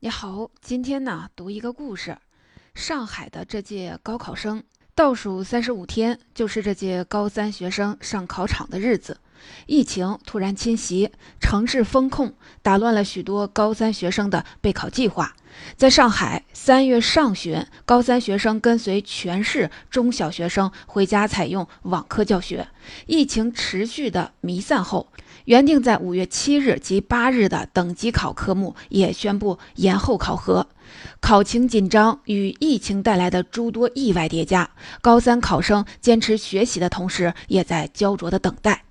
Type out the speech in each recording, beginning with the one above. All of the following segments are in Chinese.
你好，今天呢读一个故事。上海的这届高考生倒数三十五天，就是这届高三学生上考场的日子。疫情突然侵袭，城市封控打乱了许多高三学生的备考计划。在上海，三月上旬，高三学生跟随全市中小学生回家采用网课教学。疫情持续的弥散后。原定在五月七日及八日的等级考科目也宣布延后考核，考情紧张与疫情带来的诸多意外叠加，高三考生坚持学习的同时，也在焦灼的等待。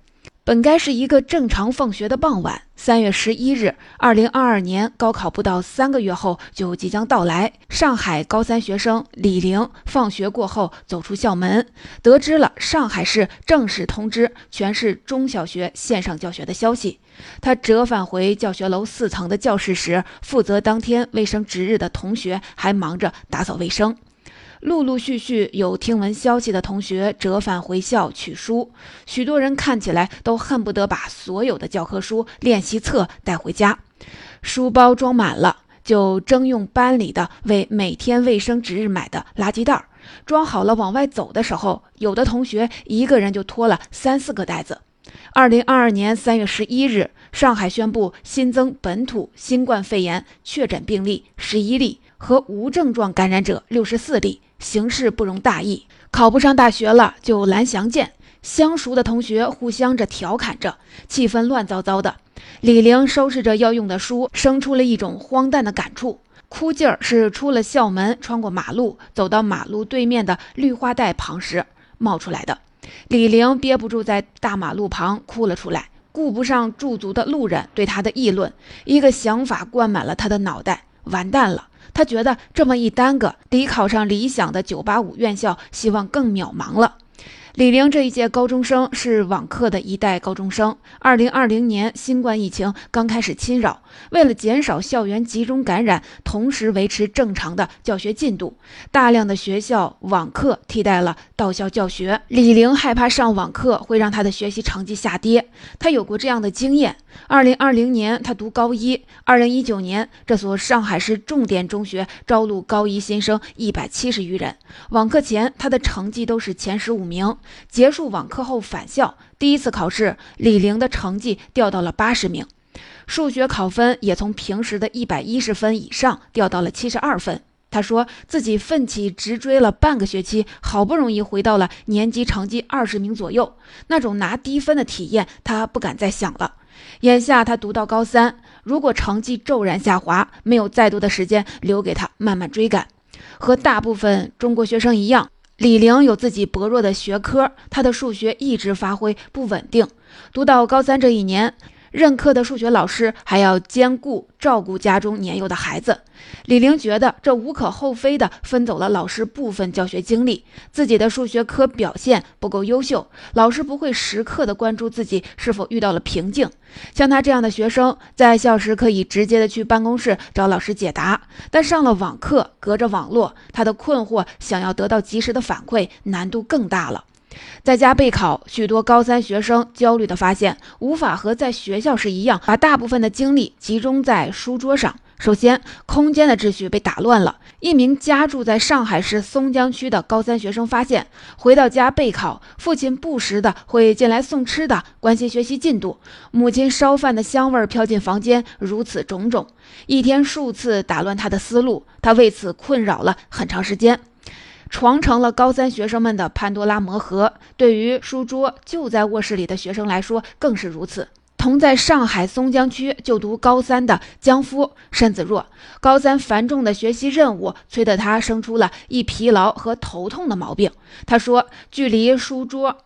本该是一个正常放学的傍晚，三月十一日，二零二二年高考不到三个月后就即将到来。上海高三学生李玲放学过后走出校门，得知了上海市正式通知全市中小学线上教学的消息。他折返回教学楼四层的教室时，负责当天卫生值日的同学还忙着打扫卫生。陆陆续续有听闻消息的同学折返回校取书，许多人看起来都恨不得把所有的教科书、练习册带回家。书包装满了，就征用班里的为每天卫生值日买的垃圾袋儿。装好了往外走的时候，有的同学一个人就拖了三四个袋子。二零二二年三月十一日，上海宣布新增本土新冠肺炎确诊病例十一例和无症状感染者六十四例。形势不容大意，考不上大学了就蓝翔见。相熟的同学互相着调侃着，气氛乱糟糟的。李玲收拾着要用的书，生出了一种荒诞的感触。哭劲儿是出了校门，穿过马路，走到马路对面的绿化带旁时冒出来的。李玲憋不住，在大马路旁哭了出来，顾不上驻足的路人对她的议论，一个想法灌满了她的脑袋：完蛋了。他觉得这么一耽搁，离考上理想的985院校希望更渺茫了。李玲这一届高中生是网课的一代高中生。二零二零年新冠疫情刚开始侵扰，为了减少校园集中感染，同时维持正常的教学进度，大量的学校网课替代了到校教学。李玲害怕上网课会让她的学习成绩下跌，她有过这样的经验。二零二零年他读高一，二零一九年这所上海市重点中学招录高一新生一百七十余人，网课前他的成绩都是前十五名。结束网课后返校，第一次考试，李玲的成绩掉到了八十名，数学考分也从平时的一百一十分以上掉到了七十二分。他说自己奋起直追了半个学期，好不容易回到了年级成绩二十名左右，那种拿低分的体验，他不敢再想了。眼下他读到高三，如果成绩骤然下滑，没有再多的时间留给他慢慢追赶，和大部分中国学生一样。李玲有自己薄弱的学科，他的数学一直发挥不稳定。读到高三这一年。任课的数学老师还要兼顾照顾家中年幼的孩子，李玲觉得这无可厚非的分走了老师部分教学精力，自己的数学科表现不够优秀，老师不会时刻的关注自己是否遇到了瓶颈。像他这样的学生，在校时可以直接的去办公室找老师解答，但上了网课，隔着网络，他的困惑想要得到及时的反馈，难度更大了。在家备考，许多高三学生焦虑地发现，无法和在学校时一样，把大部分的精力集中在书桌上。首先，空间的秩序被打乱了。一名家住在上海市松江区的高三学生发现，回到家备考，父亲不时的会进来送吃的，关心学习进度；母亲烧饭的香味飘进房间，如此种种，一天数次打乱他的思路，他为此困扰了很长时间。床成了高三学生们的潘多拉魔盒，对于书桌就在卧室里的学生来说更是如此。同在上海松江区就读高三的江夫身子弱，高三繁重的学习任务催得他生出了易疲劳和头痛的毛病。他说：“距离书桌，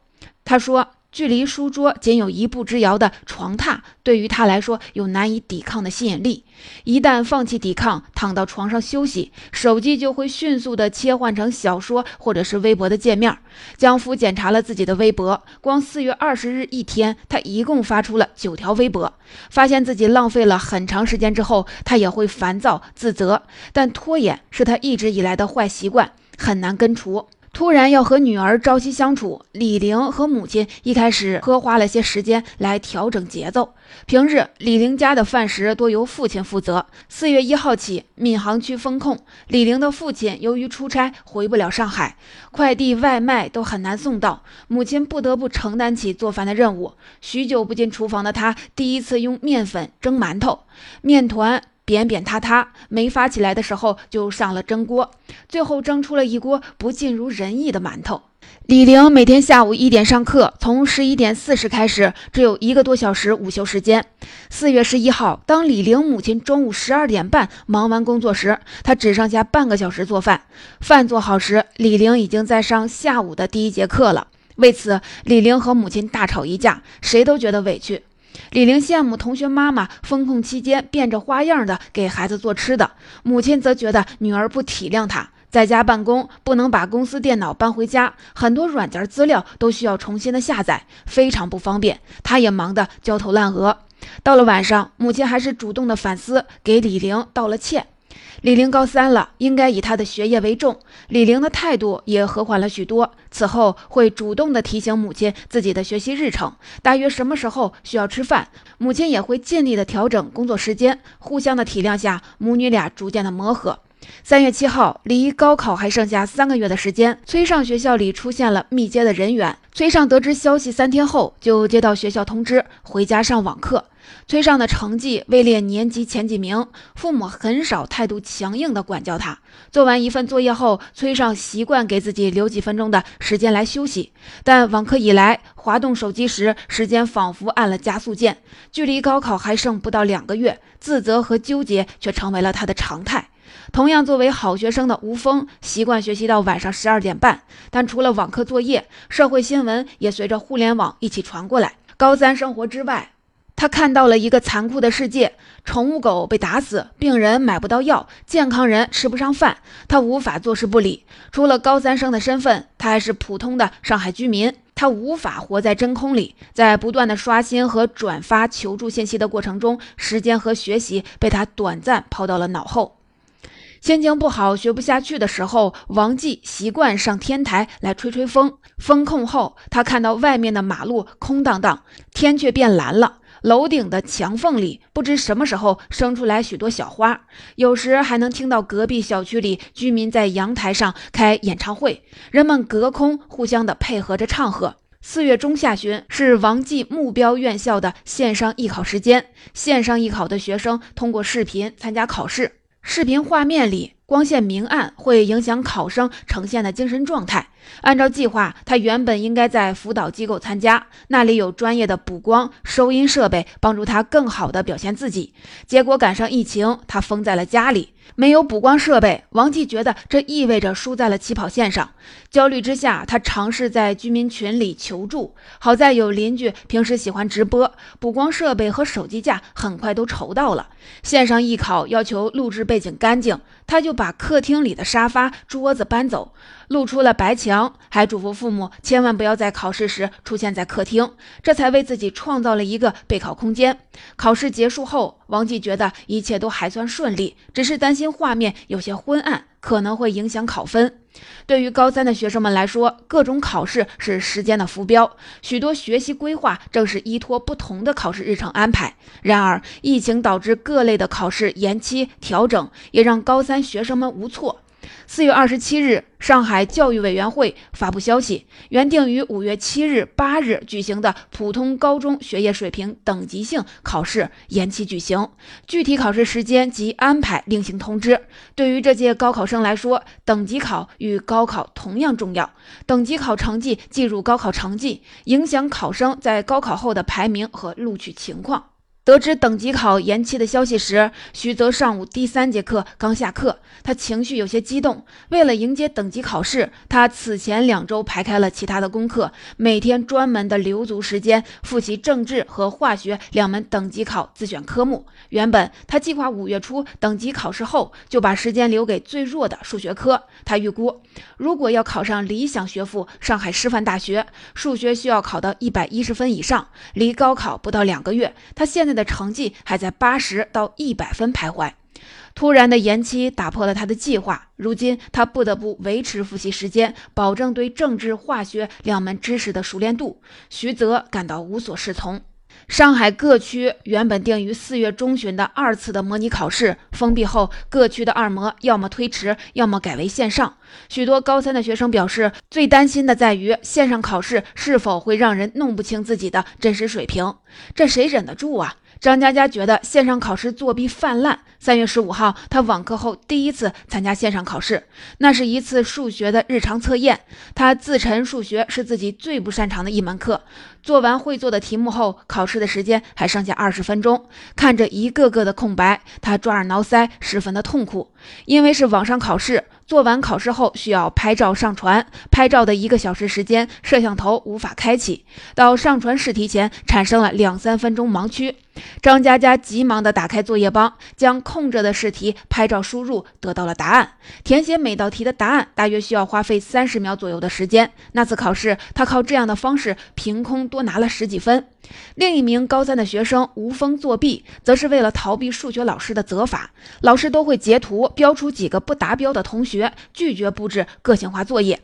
他说。”距离书桌仅有一步之遥的床榻，对于他来说有难以抵抗的吸引力。一旦放弃抵抗，躺到床上休息，手机就会迅速地切换成小说或者是微博的界面。江夫检查了自己的微博，光四月二十日一天，他一共发出了九条微博。发现自己浪费了很长时间之后，他也会烦躁自责，但拖延是他一直以来的坏习惯，很难根除。突然要和女儿朝夕相处，李玲和母亲一开始多花了些时间来调整节奏。平日李玲家的饭食多由父亲负责。四月一号起，闵行区封控，李玲的父亲由于出差回不了上海，快递外卖都很难送到，母亲不得不承担起做饭的任务。许久不进厨房的她，第一次用面粉蒸馒头，面团。扁扁塌塌，没发起来的时候就上了蒸锅，最后蒸出了一锅不尽如人意的馒头。李玲每天下午一点上课，从十一点四十开始，只有一个多小时午休时间。四月十一号，当李玲母亲中午十二点半忙完工作时，她只剩下半个小时做饭。饭做好时，李玲已经在上下午的第一节课了。为此，李玲和母亲大吵一架，谁都觉得委屈。李玲羡慕同学妈妈封控期间变着花样的给孩子做吃的，母亲则觉得女儿不体谅她，在家办公不能把公司电脑搬回家，很多软件资料都需要重新的下载，非常不方便。她也忙得焦头烂额。到了晚上，母亲还是主动的反思，给李玲道了歉。李玲高三了，应该以她的学业为重。李玲的态度也和缓了许多，此后会主动的提醒母亲自己的学习日程，大约什么时候需要吃饭，母亲也会尽力的调整工作时间。互相的体谅下，母女俩逐渐的磨合。三月七号，离高考还剩下三个月的时间，崔尚学校里出现了密接的人员。崔尚得知消息三天后，就接到学校通知，回家上网课。崔尚的成绩位列年级前几名，父母很少态度强硬地管教他。做完一份作业后，崔尚习惯给自己留几分钟的时间来休息。但网课以来，滑动手机时，时间仿佛按了加速键。距离高考还剩不到两个月，自责和纠结却成为了他的常态。同样作为好学生的吴峰，习惯学习到晚上十二点半，但除了网课作业，社会新闻也随着互联网一起传过来。高三生活之外。他看到了一个残酷的世界：宠物狗被打死，病人买不到药，健康人吃不上饭。他无法坐视不理。除了高三生的身份，他还是普通的上海居民。他无法活在真空里，在不断的刷新和转发求助信息的过程中，时间和学习被他短暂抛到了脑后。心情不好、学不下去的时候，王继习惯上天台来吹吹风。风控后，他看到外面的马路空荡荡，天却变蓝了。楼顶的墙缝里，不知什么时候生出来许多小花，有时还能听到隔壁小区里居民在阳台上开演唱会，人们隔空互相的配合着唱和。四月中下旬是王继目标院校的线上艺考时间，线上艺考的学生通过视频参加考试，视频画面里。光线明暗会影响考生呈现的精神状态。按照计划，他原本应该在辅导机构参加，那里有专业的补光、收音设备，帮助他更好的表现自己。结果赶上疫情，他封在了家里，没有补光设备。王继觉得这意味着输在了起跑线上，焦虑之下，他尝试在居民群里求助。好在有邻居平时喜欢直播，补光设备和手机架很快都筹到了。线上艺考要求录制背景干净。他就把客厅里的沙发、桌子搬走，露出了白墙，还嘱咐父母千万不要在考试时出现在客厅，这才为自己创造了一个备考空间。考试结束后，王继觉得一切都还算顺利，只是担心画面有些昏暗，可能会影响考分。对于高三的学生们来说，各种考试是时间的浮标，许多学习规划正是依托不同的考试日程安排。然而，疫情导致各类的考试延期调整，也让高三学生们无措。四月二十七日，上海教育委员会发布消息，原定于五月七日、八日举行的普通高中学业水平等级性考试延期举行，具体考试时间及安排另行通知。对于这届高考生来说，等级考与高考同样重要，等级考成绩计入高考成绩，影响考生在高考后的排名和录取情况。得知等级考延期的消息时，徐泽上午第三节课刚下课，他情绪有些激动。为了迎接等级考试，他此前两周排开了其他的功课，每天专门的留足时间复习政治和化学两门等级考自选科目。原本他计划五月初等级考试后就把时间留给最弱的数学科。他预估，如果要考上理想学府上海师范大学，数学需要考到一百一十分以上，离高考不到两个月。他现在。的成绩还在八十到一百分徘徊。突然的延期打破了他的计划，如今他不得不维持复习时间，保证对政治、化学两门知识的熟练度。徐泽感到无所适从。上海各区原本定于四月中旬的二次的模拟考试封闭后，各区的二模要么推迟，要么改为线上。许多高三的学生表示，最担心的在于线上考试是否会让人弄不清自己的真实水平。这谁忍得住啊？张佳佳觉得线上考试作弊泛滥。三月十五号，他网课后第一次参加线上考试，那是一次数学的日常测验。他自陈数学是自己最不擅长的一门课。做完会做的题目后，考试的时间还剩下二十分钟。看着一个个的空白，他抓耳挠腮，十分的痛苦。因为是网上考试，做完考试后需要拍照上传，拍照的一个小时时间，摄像头无法开启。到上传试题前，产生了两三分钟盲区。张佳佳急忙地打开作业帮，将空着的试题拍照输入，得到了答案。填写每道题的答案大约需要花费三十秒左右的时间。那次考试，他靠这样的方式凭空多拿了十几分。另一名高三的学生吴峰作弊，则是为了逃避数学老师的责罚，老师都会截图标出几个不达标的同学，拒绝布置个性化作业。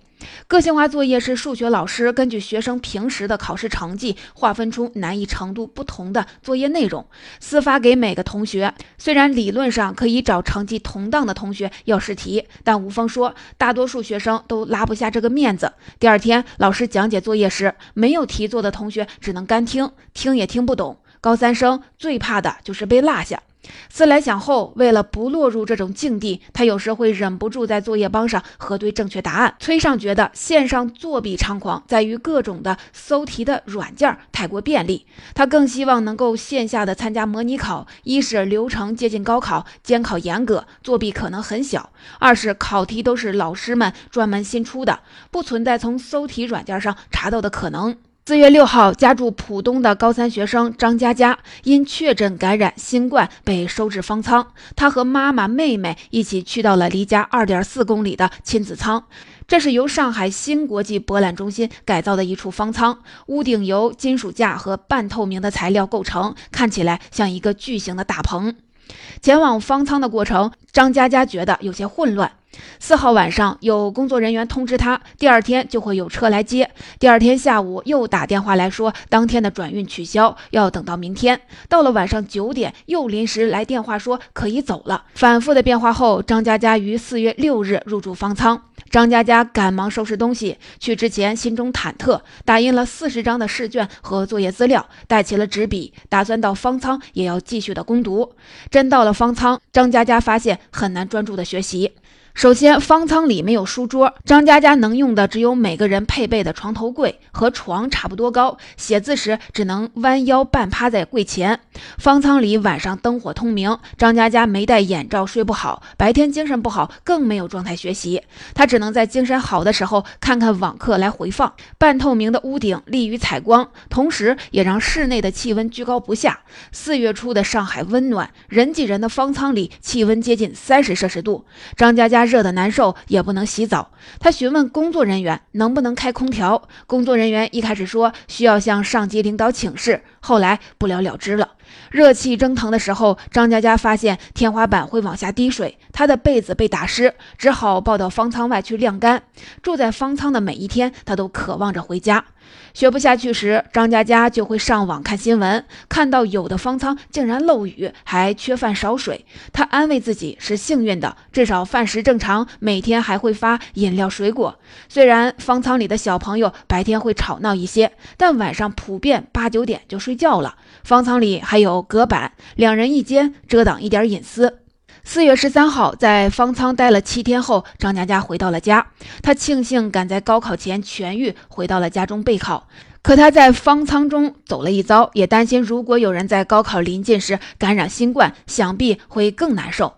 个性化作业是数学老师根据学生平时的考试成绩划分出难易程度不同的作业内容，私发给每个同学。虽然理论上可以找成绩同档的同学要试题，但吴峰说，大多数学生都拉不下这个面子。第二天老师讲解作业时，没有题做的同学只能干听，听也听不懂。高三生最怕的就是被落下。思来想后，为了不落入这种境地，他有时会忍不住在作业帮上核对正确答案。崔尚觉得线上作弊猖狂在于各种的搜题的软件太过便利，他更希望能够线下的参加模拟考。一是流程接近高考，监考严格，作弊可能很小；二是考题都是老师们专门新出的，不存在从搜题软件上查到的可能。四月六号，家住浦东的高三学生张佳佳因确诊感染新冠被收治方舱。她和妈妈、妹妹一起去到了离家二点四公里的亲子舱。这是由上海新国际博览中心改造的一处方舱，屋顶由金属架和半透明的材料构成，看起来像一个巨型的大棚。前往方舱的过程，张佳佳觉得有些混乱。四号晚上，有工作人员通知他，第二天就会有车来接。第二天下午又打电话来说，当天的转运取消，要等到明天。到了晚上九点，又临时来电话说可以走了。反复的变化后，张佳佳于四月六日入住方舱。张佳佳赶忙收拾东西，去之前心中忐忑，打印了四十张的试卷和作业资料，带齐了纸笔，打算到方舱也要继续的攻读。真到了方舱，张佳佳发现很难专注的学习。首先，方舱里没有书桌，张佳佳能用的只有每个人配备的床头柜，和床差不多高，写字时只能弯腰半趴在柜前。方舱里晚上灯火通明，张佳佳没戴眼罩睡不好，白天精神不好，更没有状态学习。她只能在精神好的时候看看网课来回放。半透明的屋顶利于采光，同时也让室内的气温居高不下。四月初的上海温暖，人挤人的方舱里气温接近三十摄氏度，张佳佳。热的难受，也不能洗澡。他询问工作人员能不能开空调，工作人员一开始说需要向上级领导请示，后来不了了之了。热气蒸腾的时候，张佳佳发现天花板会往下滴水，她的被子被打湿，只好抱到方舱外去晾干。住在方舱的每一天，她都渴望着回家。学不下去时，张佳佳就会上网看新闻，看到有的方舱竟然漏雨，还缺饭少水。她安慰自己是幸运的，至少饭食正常，每天还会发饮料水果。虽然方舱里的小朋友白天会吵闹一些，但晚上普遍八九点就睡觉了。方舱里还有隔板，两人一间，遮挡一点隐私。四月十三号，在方舱待了七天后，张佳佳回到了家。她庆幸赶在高考前痊愈，回到了家中备考。可她在方舱中走了一遭，也担心如果有人在高考临近时感染新冠，想必会更难受。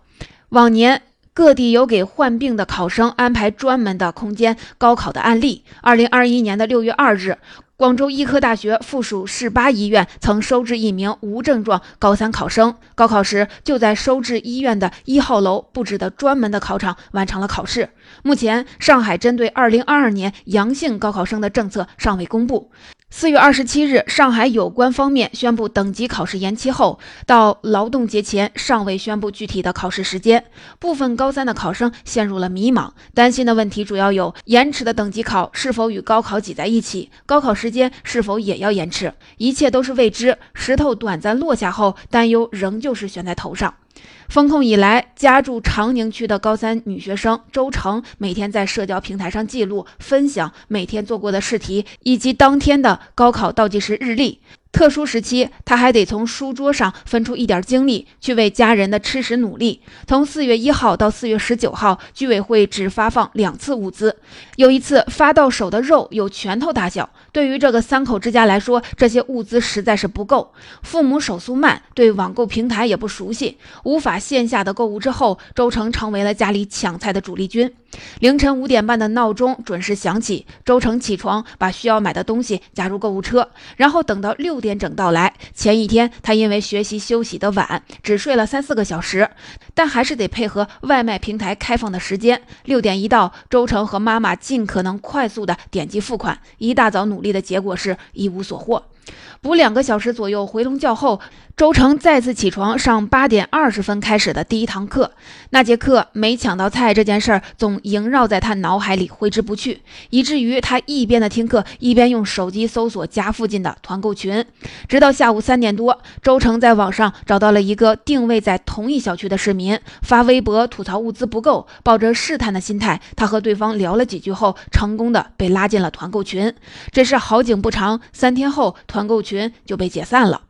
往年各地有给患病的考生安排专门的空间高考的案例。二零二一年的六月二日。广州医科大学附属市八医院曾收治一名无症状高三考生，高考时就在收治医院的一号楼布置的专门的考场完成了考试。目前，上海针对2022年阳性高考生的政策尚未公布。四月二十七日，上海有关方面宣布等级考试延期后，到劳动节前尚未宣布具体的考试时间。部分高三的考生陷入了迷茫，担心的问题主要有：延迟的等级考是否与高考挤在一起？高考时间是否也要延迟？一切都是未知。石头短暂落下后，担忧仍旧是悬在头上。封控以来，家住长宁区的高三女学生周成每天在社交平台上记录、分享每天做过的试题以及当天的高考倒计时日历。特殊时期，他还得从书桌上分出一点精力去为家人的吃食努力。从四月一号到四月十九号，居委会只发放两次物资，有一次发到手的肉有拳头大小。对于这个三口之家来说，这些物资实在是不够。父母手速慢，对网购平台也不熟悉，无法线下的购物。之后，周成成为了家里抢菜的主力军。凌晨五点半的闹钟准时响起，周成起床，把需要买的东西加入购物车，然后等到六点整到来。前一天他因为学习休息的晚，只睡了三四个小时，但还是得配合外卖平台开放的时间。六点一到，周成和妈妈尽可能快速的点击付款。一大早努力的结果是一无所获。补两个小时左右回笼觉后，周成再次起床上八点二十分开始的第一堂课。那节课没抢到菜这件事儿总萦绕在他脑海里挥之不去，以至于他一边的听课一边用手机搜索家附近的团购群。直到下午三点多，周成在网上找到了一个定位在同一小区的市民，发微博吐槽物资不够。抱着试探的心态，他和对方聊了几句后，成功的被拉进了团购群。只是好景不长，三天后团购群。就被解散了，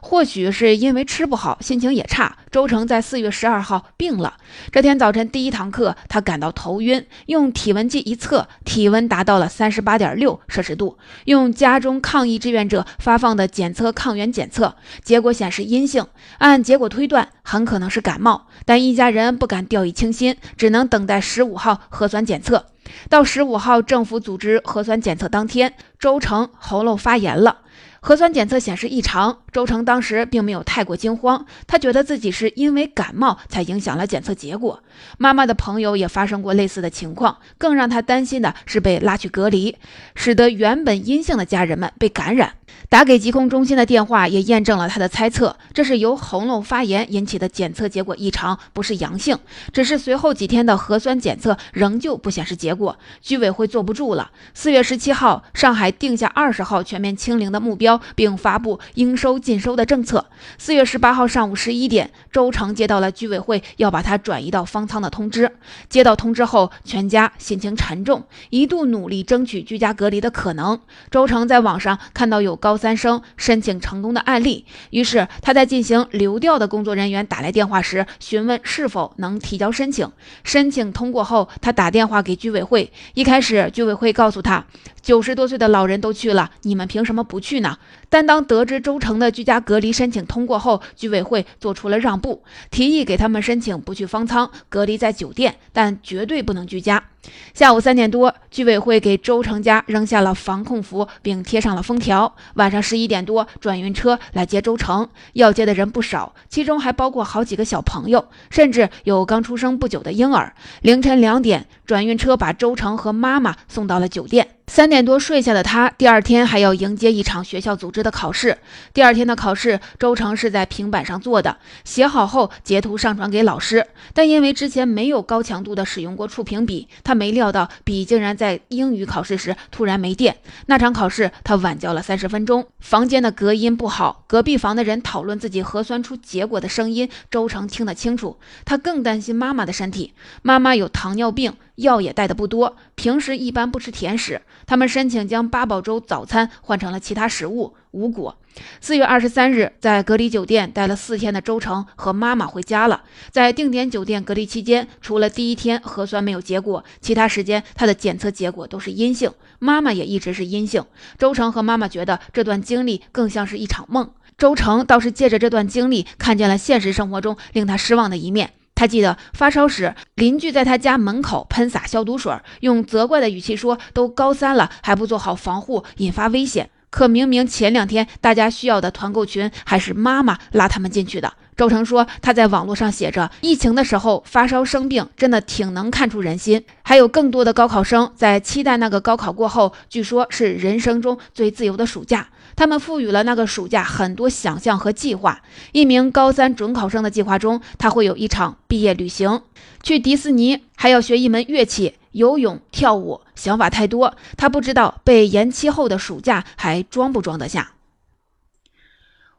或许是因为吃不好，心情也差。周成在四月十二号病了。这天早晨第一堂课，他感到头晕，用体温计一测，体温达到了三十八点六摄氏度。用家中抗疫志愿者发放的检测抗原检测结果显示阴性，按结果推断很可能是感冒，但一家人不敢掉以轻心，只能等待十五号核酸检测。到十五号政府组织核酸检测当天，周成喉咙发炎了。核酸检测显示异常，周成当时并没有太过惊慌，他觉得自己是因为感冒才影响了检测结果。妈妈的朋友也发生过类似的情况，更让他担心的是被拉去隔离，使得原本阴性的家人们被感染。打给疾控中心的电话也验证了他的猜测，这是由喉咙发炎引起的检测结果异常，不是阳性。只是随后几天的核酸检测仍旧不显示结果，居委会坐不住了。四月十七号，上海定下二十号全面清零的目标，并发布应收禁收的政策。四月十八号上午十一点，周成接到了居委会要把他转移到方舱的通知。接到通知后，全家心情沉重，一度努力争取居家隔离的可能。周成在网上看到有高三生申请成功的案例，于是他在进行流调的工作人员打来电话时，询问是否能提交申请。申请通过后，他打电话给居委会，一开始居委会告诉他。九十多岁的老人都去了，你们凭什么不去呢？但当得知周成的居家隔离申请通过后，居委会做出了让步，提议给他们申请不去方舱隔离在酒店，但绝对不能居家。下午三点多，居委会给周成家扔下了防控服，并贴上了封条。晚上十一点多，转运车来接周成，要接的人不少，其中还包括好几个小朋友，甚至有刚出生不久的婴儿。凌晨两点，转运车把周成和妈妈送到了酒店。三点多睡下的他，第二天还要迎接一场学校组织的考试。第二天的考试，周成是在平板上做的，写好后截图上传给老师。但因为之前没有高强度的使用过触屏笔，他没料到笔竟然在英语考试时突然没电。那场考试他晚交了三十分钟。房间的隔音不好，隔壁房的人讨论自己核酸出结果的声音，周成听得清楚。他更担心妈妈的身体，妈妈有糖尿病。药也带的不多，平时一般不吃甜食。他们申请将八宝粥早餐换成了其他食物，无果。四月二十三日，在隔离酒店待了四天的周成和妈妈回家了。在定点酒店隔离期间，除了第一天核酸没有结果，其他时间他的检测结果都是阴性，妈妈也一直是阴性。周成和妈妈觉得这段经历更像是一场梦。周成倒是借着这段经历，看见了现实生活中令他失望的一面。他记得发烧时，邻居在他家门口喷洒消毒水，用责怪的语气说：“都高三了还不做好防护，引发危险。”可明明前两天大家需要的团购群，还是妈妈拉他们进去的。周成说他在网络上写着，疫情的时候发烧生病，真的挺能看出人心。还有更多的高考生在期待那个高考过后，据说是人生中最自由的暑假。他们赋予了那个暑假很多想象和计划。一名高三准考生的计划中，他会有一场毕业旅行，去迪士尼，还要学一门乐器，游泳、跳舞，想法太多。他不知道被延期后的暑假还装不装得下。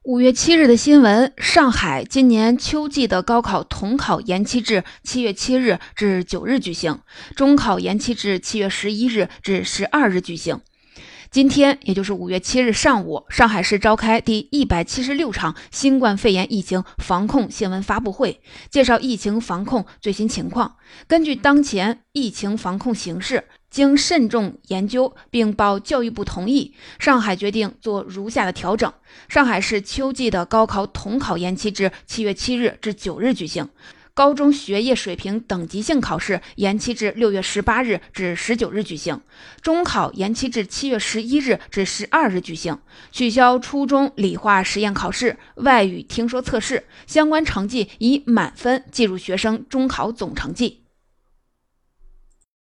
五月七日的新闻：上海今年秋季的高考统考延期至七月七日至九日举行，中考延期至七月十一日至十二日举行。今天，也就是五月七日上午，上海市召开第一百七十六场新冠肺炎疫情防控新闻发布会，介绍疫情防控最新情况。根据当前疫情防控形势，经慎重研究并报教育部同意，上海决定做如下的调整：上海市秋季的高考统考延期至七月七日至九日举行。高中学业水平等级性考试延期至六月十八日至十九日举行，中考延期至七月十一日至十二日举行，取消初中理化实验考试、外语听说测试，相关成绩以满分计入学生中考总成绩。